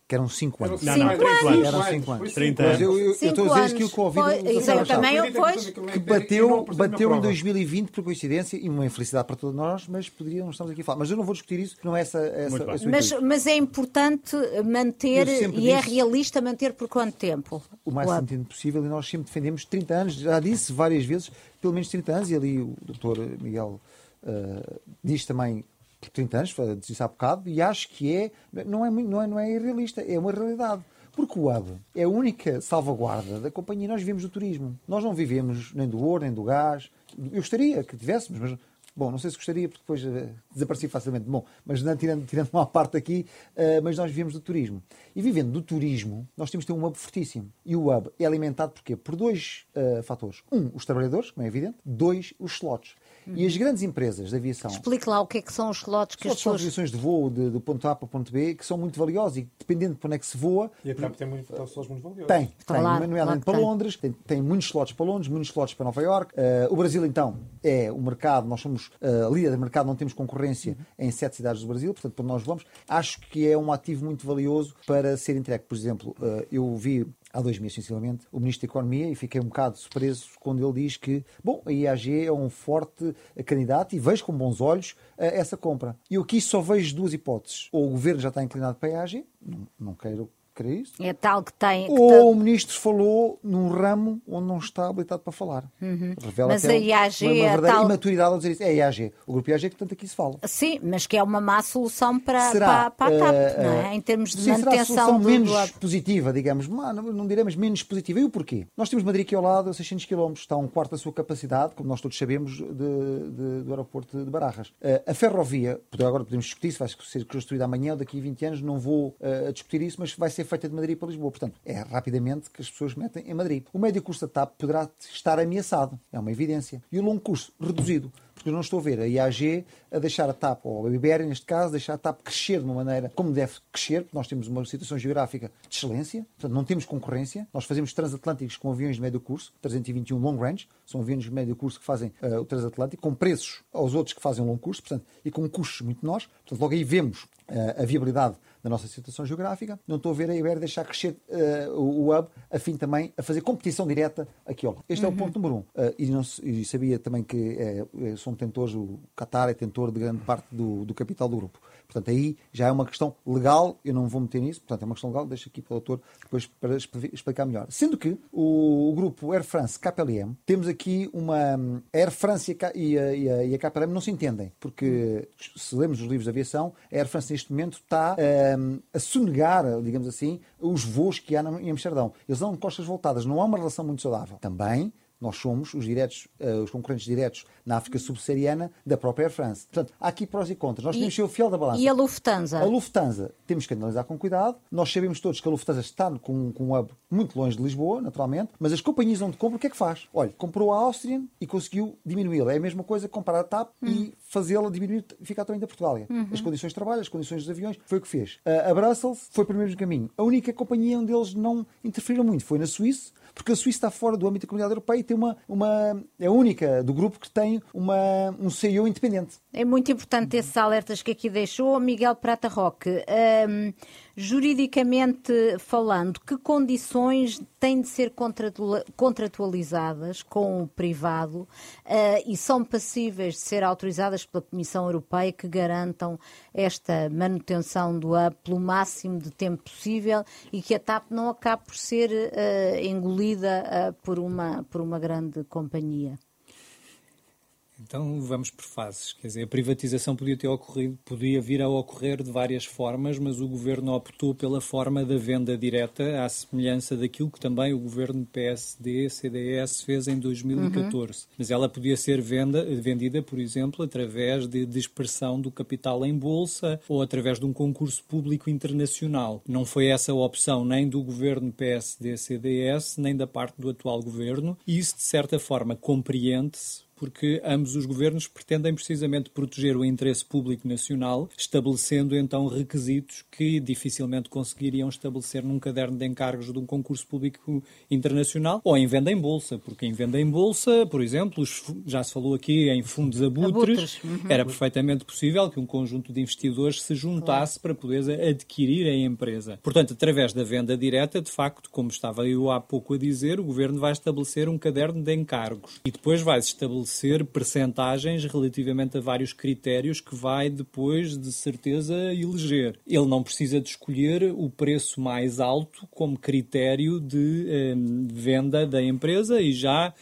que eram 5 anos. Não, não, 30 anos. anos. Eram cinco anos. Foi 30 Mas eu, eu, eu Cinco estou a dizer anos. aquilo que eu ouvi Foi- do Lacerda Machado. pois, que é que bateu, bateu em prova. 2020 por coincidência e uma infelicidade para todos nós, mas poderia, não estamos aqui a falar. Mas eu não vou discutir isso, que não é essa, essa Mas, mas é importante manter e é realista manter por quanto tempo? o mais hub? sentido possível e nós sempre defendemos 30 anos, já disse várias vezes, pelo menos 30 anos, e ali o doutor Miguel eh, diz também por 30 anos, disse há bocado, e acho que é não, é, não, é, não é irrealista, é uma realidade. Porque o hub é a única salvaguarda da companhia. Nós vivemos do turismo. Nós não vivemos nem do ouro, nem do gás. Eu gostaria que tivéssemos, mas Bom, não sei se gostaria, porque depois eh, desaparecia facilmente. Bom, mas não, tirando, tirando uma parte aqui, eh, mas nós vivemos do turismo. E vivendo do turismo, nós temos de ter um hub fortíssimo. E o hub é alimentado por quê? Por dois eh, fatores. Um, os trabalhadores, como é evidente. Dois, os slots. E as grandes empresas de aviação. Explique lá o que é que são os slots que as Slots são pessoas. posições de voo de- do ponto A para o ponto B que são muito valiosos e dependendo de para onde é que se voa, E a TAP tem muito, tem slots muito valiosos. tem, tem, Claro, nomeadamente claro para tem. Londres, tem, tem muitos slots para Londres, muitos slots para Nova York. Eh, o Brasil, então, é o mercado, nós somos eh, líder de mercado, não temos concorrência em sete cidades do Brasil, portanto, para onde nós vamos, acho que é um ativo muito valioso para ser entregue. Por exemplo, eh, eu vi há dois meses, sinceramente, o Ministro da Economia e fiquei um bocado surpreso quando ele diz que, bom, a IAG é um forte candidato e vejo com bons olhos eh, essa compra. E eu aqui só vejo duas hipóteses. Ou o Governo já está inclinado para a IAG, não, não quero crer isso, É tal que tem. que ou o ministro falou num ramo onde não está habilitado para falar. Revela Mas até a IAG uma, uma é verdadeira tal- imaturidade ao dizer isso. É a IAG. O grupo IAG que tanto aqui se fala. Sim, mas que é uma má solução para, Será, para, para a TAP, eh, não eh, é? Em termos de sim, será a manutenção solução do, menos do positiva, digamos. Não, não, mas menos positiva. E o porquê? Nós temos Madrid aqui ao lado, a 600 km, está um quarto da sua capacidade, como nós todos sabemos, de- de- do aeroporto de Barajas. Eh, a ferrovia, agora podemos discutir se vai ser construída amanhã ou daqui a 20 anos, não vou eh, discutir isso, mas vai ser feita de Madrid para Lisboa. Portanto, é rapidamente que as pessoas metem em Madrid. O médio curso da TAP poderá estar ameaçado, é uma evidência. E o longo curso, reduzido. Porque eu não estou a ver a IAG a deixar a TAP, ou a BBR neste caso, deixar a TAP crescer de uma maneira como deve crescer, porque nós temos uma situação geográfica de excelência, portanto não temos concorrência. Nós fazemos transatlânticos com aviões de médio curso, 321 long range, são aviões de médio curso que fazem eh, o transatlântico, com preços aos outros que fazem o longo curso, portanto, e com custos muito menores. Portanto, logo aí vemos eh, a viabilidade da nossa situação geográfica. Não estou a ver a Iber deixar crescer eh, o, hub, a fim também a fazer competição direta aqui ao lado. Este é o ponto número um. E, não e sabia também que são detentores, o Qatar é detentor de grande parte do, do capital do grupo. Portanto, aí já é uma questão legal, eu não vou meter nisso, portanto, é uma questão legal, deixo aqui para o doutor depois para expli- explicar melhor. Sendo que o, o grupo Air France KLM, temos aqui uma. A Air France e a, e a, e a- KLM não se entendem, porque se lemos os livros de aviação, a Air France neste momento está hum, a sonegar, digamos assim, os voos que há em Amsterdão. Eles dão costas voltadas, não há uma relação muito saudável. Também nós somos os, diretos, eh, os concorrentes diretos na África subsaariana da própria Air France. Portanto, há aqui prós e contras. Nós E- temos que ser o fiel da balança. E a Lufthansa? A Lufthansa temos que analisar com cuidado. Nós sabemos todos que a Lufthansa está com, com um hub muito longe de Lisboa, naturalmente, mas as companhias onde compram, o que é que faz? Olha, comprou a Austrian e conseguiu diminuí-la. É a mesma coisa que comprar a TAP e fazê-la diminuir ficar também da Portugália. As condições de trabalho, as condições dos aviões, foi o que fez. A, a Brussels foi para o mesmo caminho. A única companhia onde eles não interferiram muito foi na Suíça, porque a Suíça está fora do âmbito da comunidade europeia e tem uma, uma é a única do grupo que tem uma, um CEO independente. É muito importante esses alertas que aqui deixou. Miguel Prata Roque, juridicamente falando, que condições têm de ser contratualizadas com o privado uh, e são passíveis de ser autorizadas pela Comissão Europeia que garantam esta manutenção do hub pelo máximo de tempo possível e que a TAP não acabe por ser uh, engolida uh, por, uma, por uma grande companhia? Então vamos por fases. Quer dizer, a privatização podia ter ocorrido, podia vir a ocorrer de várias formas, mas o governo optou pela forma da venda direta, à semelhança daquilo que também o governo PSD, CDS fez em 2014. Uhum. Mas ela podia ser venda, vendida, por exemplo, através de dispersão do capital em bolsa ou através de um concurso público internacional. Não foi essa a opção nem do governo PSD, CDS, nem da parte do atual governo, e isso de certa forma compreende-se porque ambos os governos pretendem precisamente proteger o interesse público nacional, estabelecendo então requisitos que dificilmente conseguiriam estabelecer num caderno de encargos de um concurso público internacional ou em venda em bolsa, porque em venda em bolsa, por exemplo, já se falou aqui em fundos abutres, abutres. Uhum. era perfeitamente possível que um conjunto de investidores se juntasse claro. para poder adquirir a empresa. Portanto, através da venda direta, de facto, como estava eu há pouco a dizer, o governo vai estabelecer um caderno de encargos e depois vai estabelecer estabelecer percentagens relativamente a vários critérios que vai depois, de certeza, eleger. Ele não precisa de escolher o preço mais alto como critério de eh, venda da empresa e já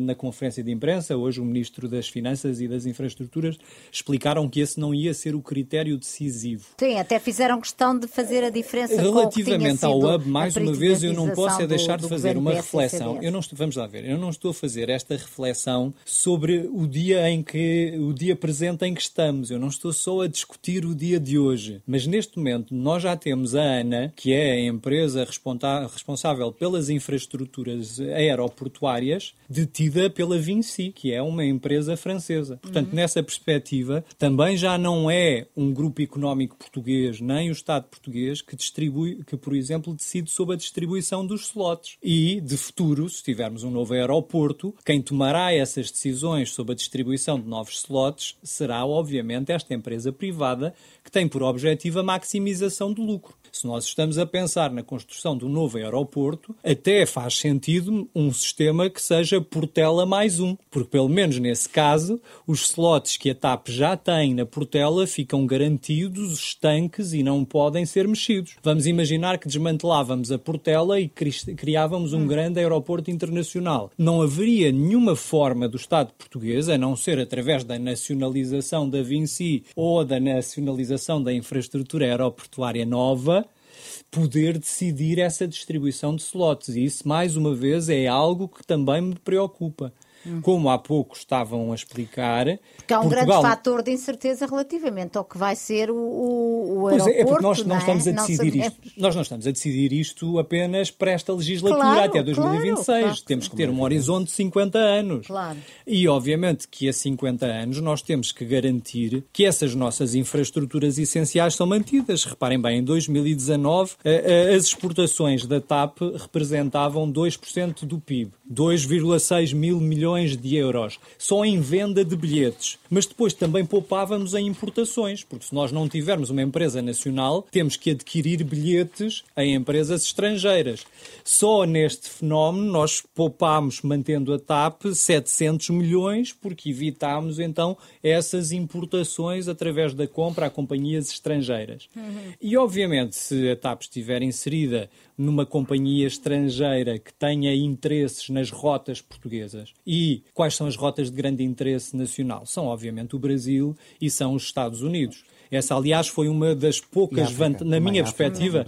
na conferência de imprensa, hoje o Ministro das Finanças e das Infraestruturas explicaram que esse não ia ser o critério decisivo. Sim, até fizeram questão de fazer a diferença Relativamente ao hub, mais uma vez, eu não posso é deixar do, do de fazer uma reflexão. Eu não estou, vamos lá ver, eu não estou a fazer esta reflexão sobre o dia em que o dia presente em que estamos. Eu não estou só a discutir o dia de hoje, mas neste momento nós já temos a ANA, que é a empresa responsável pelas infraestruturas aeroportuárias, detida pela Vinci, que é uma empresa francesa. Portanto, uhum. nessa perspectiva, também já não é um grupo económico português nem o Estado português que distribui, que por exemplo decide sobre a distribuição dos slots. E de futuro, se tivermos um novo aeroporto, quem tomará essas decisões sobre a distribuição de novos slots será, obviamente, esta empresa privada que tem por objetivo a maximização do lucro. Se nós estamos a pensar na construção de um novo aeroporto, até faz sentido um sistema que seja Portela mais um, porque pelo menos nesse caso, os slots que a TAP já tem na Portela ficam garantidos, estanques e não podem ser mexidos. Vamos imaginar que desmantelávamos a Portela e criávamos um hum. grande aeroporto internacional. Não haveria nenhuma forma do Estado português, a não ser através da nacionalização da Vinci ou da nacionalização da infraestrutura aeroportuária nova, poder decidir essa distribuição de slots. E isso, mais uma vez, é algo que também me preocupa. Como há pouco estavam a explicar. Que há um Portugal... grande fator de incerteza relativamente ao que vai ser o, o, o pois aeroporto. É, é porque nós não, não estamos é? a decidir não isto. Nós não estamos a decidir isto apenas para esta legislatura, claro, até 2026. Claro, claro. Temos que ter um horizonte de 50 anos. Claro. E, obviamente, que a 50 anos nós temos que garantir que essas nossas infraestruturas essenciais são mantidas. Reparem bem, em 2019, as exportações da TAP representavam 2% do PIB. 2,6 mil milhões de euros só em venda de bilhetes. Mas depois também poupávamos em importações, porque se nós não tivermos uma empresa nacional, temos que adquirir bilhetes em empresas estrangeiras. Só neste fenómeno nós poupámos, mantendo a TAP, 700 milhões, porque evitámos então essas importações através da compra a companhias estrangeiras. Uhum. E obviamente, se a TAP estiver inserida numa companhia estrangeira que tenha interesses nas rotas portuguesas. E quais são as rotas de grande interesse nacional? São, obviamente, o Brasil e são os Estados Unidos. Essa, aliás, foi uma das poucas vantagens, na minha perspectiva.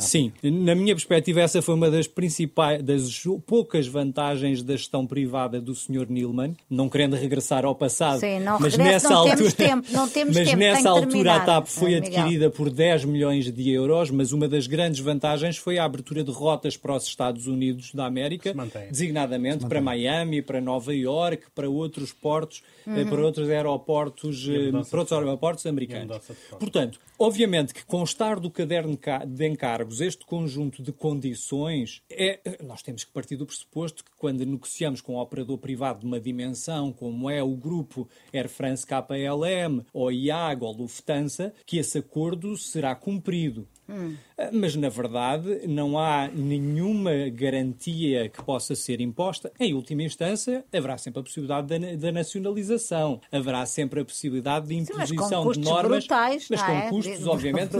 Sim, na minha perspectiva, essa foi uma das principais, das poucas vantagens da gestão privada do Sr. Nilman, não querendo regressar ao passado. Sim, não mas regressa, nessa não altura, temos tempo, não temos mas tempo, nessa altura a TAP foi é, adquirida por 10 milhões de euros, mas uma das grandes vantagens foi foi a abertura de rotas para os Estados Unidos da América, designadamente para Miami, para Nova York, para outros portos, uhum. para outros aeroportos, para outros aeroportos americanos. Portanto, obviamente que constar do caderno de encargos este conjunto de condições, é, nós temos que partir do pressuposto que quando negociamos com um operador privado de uma dimensão, como é o grupo Air France KLM, ou IAG, ou Lufthansa, que esse acordo será cumprido. Hum. Mas, na verdade, não há nenhuma garantia que possa ser imposta. Em última instância, haverá sempre a possibilidade da, da nacionalização, haverá sempre a possibilidade de imposição Sim, de normas, brutais, mas com é? custos, de, obviamente,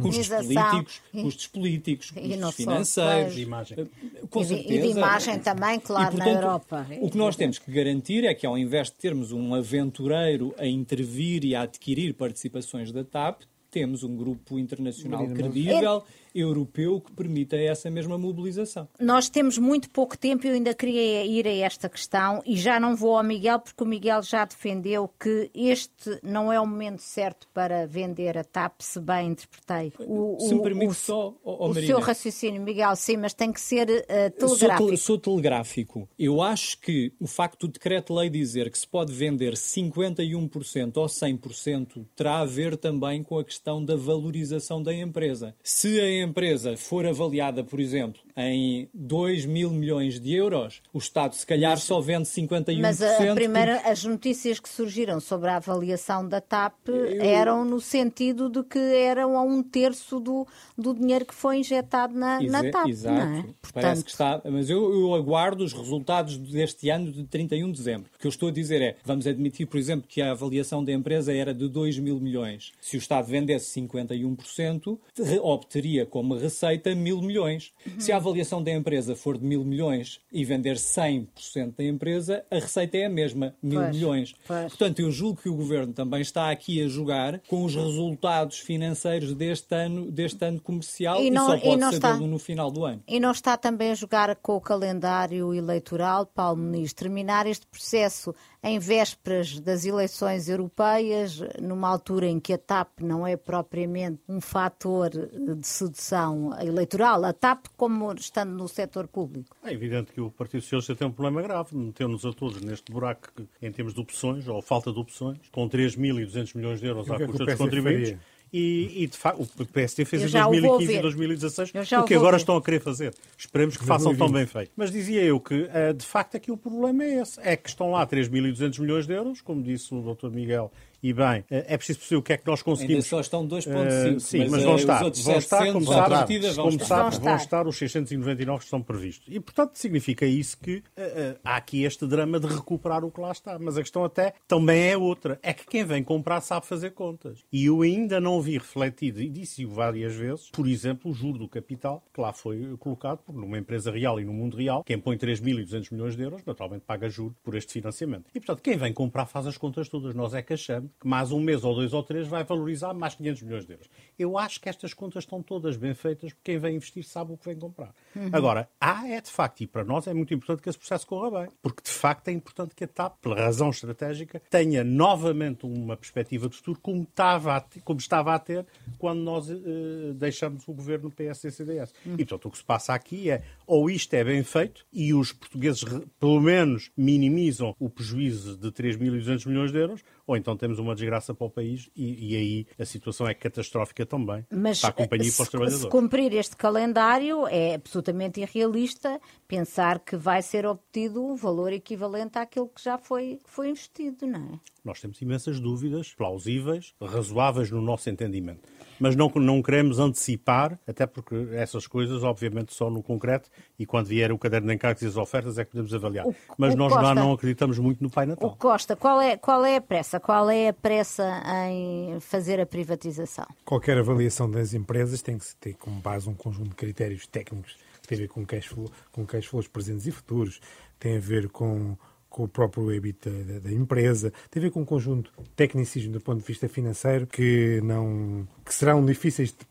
custos políticos, custos políticos, e custos financeiros. De imagem. Eh, com certeza. E de imagem também, claro, e, portanto, na Europa. O que nós temos que garantir é que, ao invés de termos um aventureiro a intervir e a adquirir participações da TAP, temos um grupo internacional credível europeu que permita essa mesma mobilização. Nós temos muito pouco tempo e eu ainda queria ir a esta questão e já não vou ao Miguel porque o Miguel já defendeu que este não é o momento certo para vender a TAP, se bem interpretei. O, se me permite o, só, oh, o seu raciocínio, Miguel, sim, mas tem que ser uh, telegráfico. Sou, sou telegráfico. Eu acho que o facto do decreto-lei dizer que se pode vender 51% ou 100% terá a ver também com a questão da valorização da empresa. Se a empresa for avaliada, por exemplo, em 2 mil milhões de euros, o Estado se calhar só vende 51%. Mas a, primeira, as notícias que surgiram sobre a avaliação da TAP eu... eram no sentido de que eram a um terço do, do dinheiro que foi injetado na, Exa na TAP. Exato. É? Portanto... Parece que está. Mas eu, eu, aguardo os resultados deste ano de 31 de dezembro. O que eu estou a dizer é: vamos admitir, por exemplo, que a avaliação da empresa era de 2 mil milhões. Se o Estado vendesse 51%, obteria como receita mil milhões. Uhum. Se a avaliação da empresa for de mil milhões e vender 100% da empresa, a receita é a mesma, mil pois, milhões. Pois. Portanto, eu julgo que o Governo também está aqui a jogar com os resultados financeiros deste ano, deste ano comercial e, não, e só pode e sabê-lo no final do ano. E não está também a jogar com o calendário eleitoral, Paulo Muniz, terminar este processo em vésperas das eleições europeias, numa altura em que a TAP não é propriamente um fator de sedução eleitoral, a TAP como estando no setor público. É evidente que o Partido Socialista tem um problema grave, meteu-nos a todos neste buraco em termos de opções, ou falta de opções, com 3.200 milhões de euros à é custa dos contribuintes. Faria? E, e, de facto, o PSD fez em 2015 e 2016 o que agora ver. estão a querer fazer. Esperemos que façam tão bem feito. Mas dizia eu que, eh, de facto, aqui o problema é esse. É que estão lá 3.200 milhões de euros, como disse o Dr. Miguel e bem, eh, é preciso perceber o que é que nós conseguimos. Ainda só estão 2,5. Uh, sim, mas, mas vão, estar, vão estar. Como sabe, vão, estar. vão estar os 699 que estão previstos. E, portanto, significa isso que uh, uh, há aqui este drama de recuperar o que lá está. Mas a questão até também é outra. É que quem vem comprar sabe fazer contas. E eu ainda não vi refletido, e disse-o várias vezes, por exemplo, o juro do capital, que lá foi colocado por numa empresa real e no mundo real, quem põe 3.200 milhões de euros, naturalmente paga juro por este financiamento. E, portanto, quem vem comprar faz as contas todas. Nós é que achamos mais um mês ou dois ou três vai valorizar mais 500 milhões de euros. Eu acho que estas contas estão todas bem feitas porque quem vem investir sabe o que vem comprar. Uhum. Agora, há é de facto, e para nós é muito importante que esse processo corra bem, porque de facto é importante que a TAP, pela razão estratégica, tenha novamente uma perspectiva de futuro como estava a ter, como estava a ter quando nós uh, deixamos o governo PSD-CDS. Uhum. E portanto o que se passa aqui é ou isto é bem feito e os portugueses pelo menos minimizam o prejuízo de 3.200 milhões de euros, ou então temos uma desgraça para o país e, e aí a situação é catastrófica também Mas, para a companhia e para os trabalhadores. Se cumprir este calendário é absolutamente irrealista pensar que vai ser obtido um valor equivalente àquilo que já foi, foi investido, não é? Nós temos imensas dúvidas, plausíveis, razoáveis no nosso entendimento. Mas não, não queremos antecipar, até porque essas coisas, obviamente, só no concreto e quando vier o caderno de encargos e as ofertas é que podemos avaliar. O, Mas o nós Costa, não acreditamos muito no Pai Natal. O Costa, qual é, qual é a pressa? Qual é a pressa em fazer a privatização? Qualquer avaliação das empresas tem que ter como base um conjunto de critérios técnicos tem a ver com cash, flow, com cash flows presentes e futuros, tem a ver com com o próprio EBIT da, da, empresa, tem a ver com um conjunto de tecnicismo do ponto de vista financeiro que não que serão difíceis de,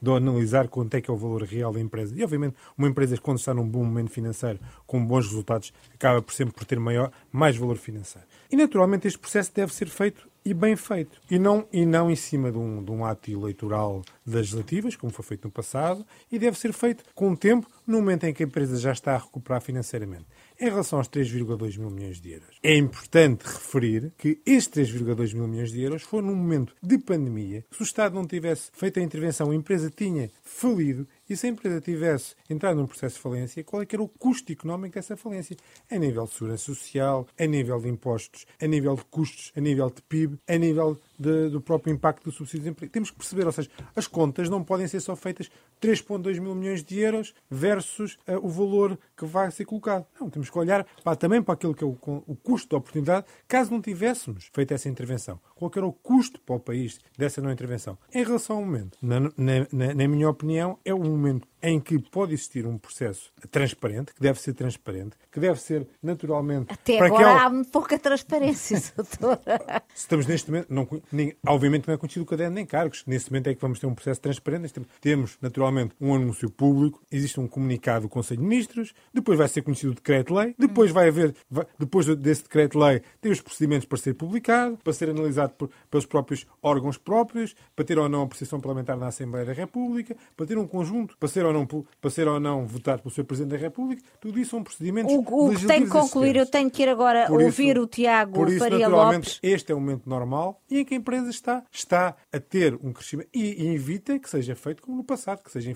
de analisar quanto é que é o valor real da empresa. E, obviamente, uma empresa, quando está num bom momento financeiro, com bons resultados, acaba por sempre por ter maior, mais valor financeiro. E, naturalmente, este processo deve ser feito e bem feito. E não, e não em cima de um, de um ato eleitoral das legislativas, como foi feito no passado, e deve ser feito com o tempo, no momento em que a empresa já está a recuperar financeiramente. Em relação aos 3,2 mil milhões de euros, é importante referir que estes 3,2 mil milhões de euros foram num momento de pandemia. Se o Estado não tivesse feito a intervenção, a empresa tinha falido e se a empresa tivesse entrado num processo de falência, qual é que era o custo económico dessa falência? A nível de segurança social, a nível de impostos, a nível de custos, a nível de PIB, a nível de, do próprio impacto do subsídio de emprego. Temos que perceber, ou seja, as contas não podem ser só feitas 3,2 mil milhões de euros versus uh, o valor que vai ser colocado. Não, temos que olhar para, também para aquilo que é o, o custo da oportunidade, caso não tivéssemos feito essa intervenção. Qual era o custo para o país dessa não intervenção? Em relação ao momento, na, na, na, minha opinião, é momento em que pode existir um processo transparente, que deve ser transparente, que deve ser naturalmente. Até agora aquela... há muito pouca transparência, doutora. Estamos neste momento, não, nem, obviamente não é conhecido o caderno nem cargos. Neste momento é que vamos ter um processo transparente. Temos, naturalmente, um anúncio público, existe um comunicado do Conselho de Ministros, depois vai ser conhecido o decreto-lei, depois vai haver, vai, depois desse decreto-lei, tem os procedimentos para ser publicado, para ser analisado por, pelos próprios órgãos próprios, para ter ou não a apreciação parlamentar na Assembleia da República, para ter um conjunto, para ser ou não, para ser ou não votado pelo Sr. Presidente da República, tudo isso são procedimentos O, o que tem que concluir, eu tenho que ir agora por ouvir isso, o Tiago por isso, Faria Lopes. Este é o momento normal e em que a empresa está, está a ter um crescimento e, e evita que seja feito como no passado, que seja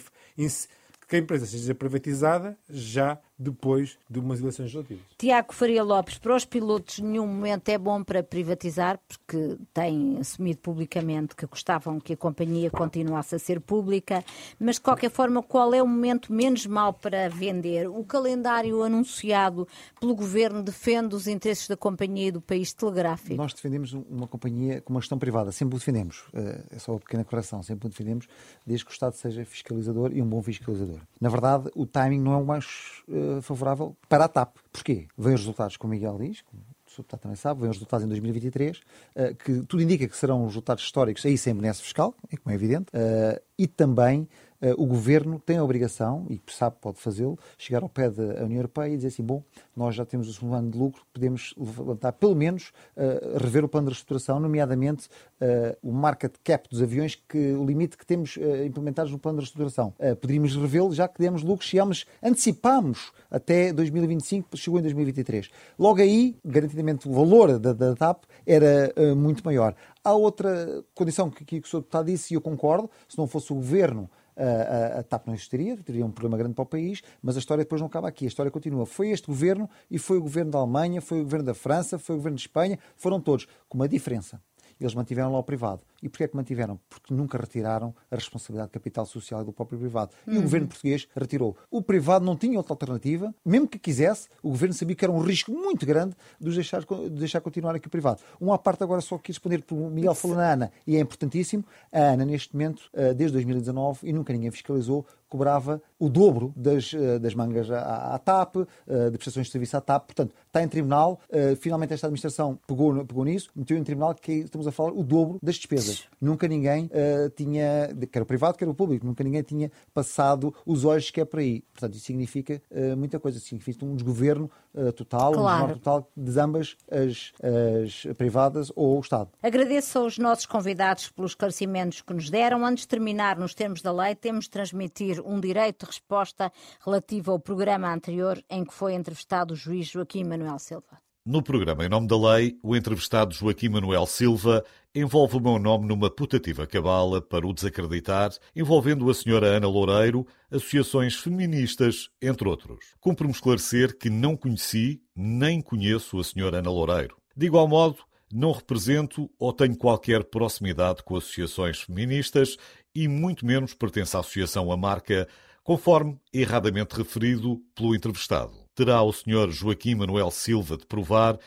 que a empresa seja privatizada já depois de umas eleições legislativas. Tiago Faria Lopes, para os pilotos, nenhum momento é bom para privatizar, porque têm assumido publicamente que gostavam que a companhia continuasse a ser pública, mas de qualquer forma, qual é o momento menos mau para vender? O calendário anunciado pelo governo defende os interesses da companhia e do país telegráfico? Nós defendemos uma companhia com uma gestão privada, sempre o defendemos. Eh, é só uma pequena correção, sempre o defendemos, desde que o Estado seja fiscalizador e um bom fiscalizador. Na verdade, o timing não é o mais favorável para a TAP. Porquê? Vêm os resultados, como o Miguel diz, como o deputado também sabe, vêm os resultados em 2023, eh, que tudo indica que serão os resultados históricos, aí sem benesse fiscal, é como é evidente, eh, e também o governo tem a obrigação, e sabe pode fazê-lo, chegar ao pé da União Europeia e dizer assim: bom, nós já temos o segundo ano de lucro, podemos levantar, pelo menos, uh, rever o plano de reestruturação, nomeadamente uh, o market cap dos aviões, que o limite que temos uh, implementados no plano de reestruturação. poderíamos revê-lo já que demos lucros, chegamos, antecipámos até 2025, chegou em 2023. Logo aí, garantidamente, o valor da, da TAP era muito maior. Há outra condição que, que o Sr. Deputado disse, e eu concordo, se não fosse o governo a, a, TAP não existiria, teria um problema grande para o país, mas a história depois não acaba aqui, a história continua. Foi este governo e foi o governo da Alemanha, foi o governo da França, foi o governo de Espanha, foram todos, com uma diferença. Eles mantiveram lá o privado. E porquê é que mantiveram? Porque nunca retiraram a responsabilidade de capital social do próprio privado. E uhum. o governo português retirou. O privado não tinha outra alternativa, mesmo que quisesse, o governo sabia que era um risco muito grande de deixar, de deixar continuar aqui o privado. Um à parte agora só quis responder, porque o Miguel falou na ANA, e é importantíssimo. A ANA, neste momento, eh, desde 2019, e nunca ninguém fiscalizou, cobrava o dobro das, eh, das mangas à, à TAP, eh, de prestações de serviço à TAP. Portanto, está em tribunal. Finalmente, esta administração pegou, pegou nisso, meteu em tribunal que estamos a falar o dobro das despesas. Nunca ninguém tinha, quer o privado, quer o público, nunca ninguém tinha passado os olhos que é por aí. Portanto, isso significa muita coisa. Significa um desgoverno total, claro. um total de ambas as, as privadas ou o Estado. Agradeço aos nossos convidados pelos esclarecimentos que nos deram. Antes de terminar, nos termos da lei, temos de transmitir um direito de resposta relativo ao programa anterior em que foi entrevistado o juiz Joaquim Manuel Silva. No programa Em Nome da Lei, o entrevistado Joaquim Manuel Silva envolve o meu nome numa putativa cabala para o desacreditar, envolvendo a senhora Ana Loureiro, associações feministas, entre outros. Cumpre-me esclarecer que não conheci nem conheço a senhora Ana Loureiro. De igual modo, não represento ou tenho qualquer proximidade com associações feministas e muito menos pertenço à associação A Marca, conforme erradamente referido pelo entrevistado terá o Sr. Joaquim Manuel Silva de provar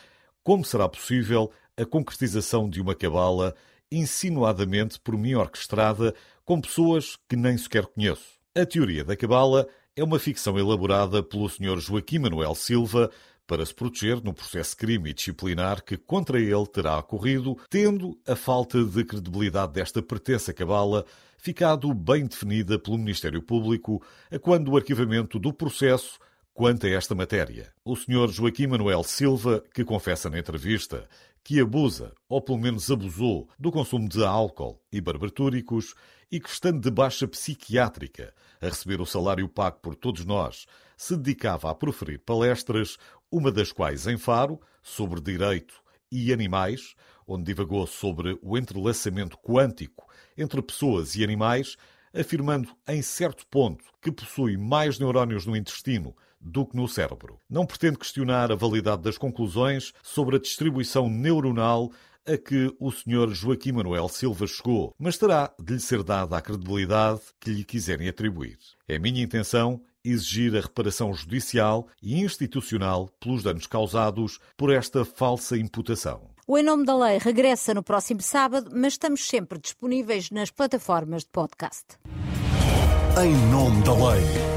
como será possível a concretização de uma cabala insinuadamente por mim orquestrada com pessoas que nem sequer conheço. A teoria da cabala é uma ficção elaborada pelo Sr. Joaquim Manuel Silva para se proteger no processo crime disciplinar que contra ele terá ocorrido, tendo a falta de credibilidade desta pertença cabala ficado bem definida pelo Ministério Público a quando o arquivamento do processo Quanto a esta matéria, o Sr. Joaquim Manuel Silva, que confessa na entrevista que abusa, ou pelo menos abusou, do consumo de álcool e barbitúricos e que, estando de baixa psiquiátrica, a receber o salário pago por todos nós, se dedicava a proferir palestras, uma das quais em Faro, sobre direito e animais, onde divagou sobre o entrelaçamento quântico entre pessoas e animais, afirmando em certo ponto que possui mais neurónios no intestino do que no cérebro. Não pretende questionar a validade das conclusões sobre a distribuição neuronal a que o Sr. Joaquim Manuel Silva chegou, mas terá de lhe ser dada a credibilidade que lhe quiserem atribuir. É minha intenção exigir a reparação judicial e institucional pelos danos causados por esta falsa imputação. O Em Nome da Lei regressa no próximo sábado, mas estamos sempre disponíveis nas plataformas de podcast. Em Nome da Lei.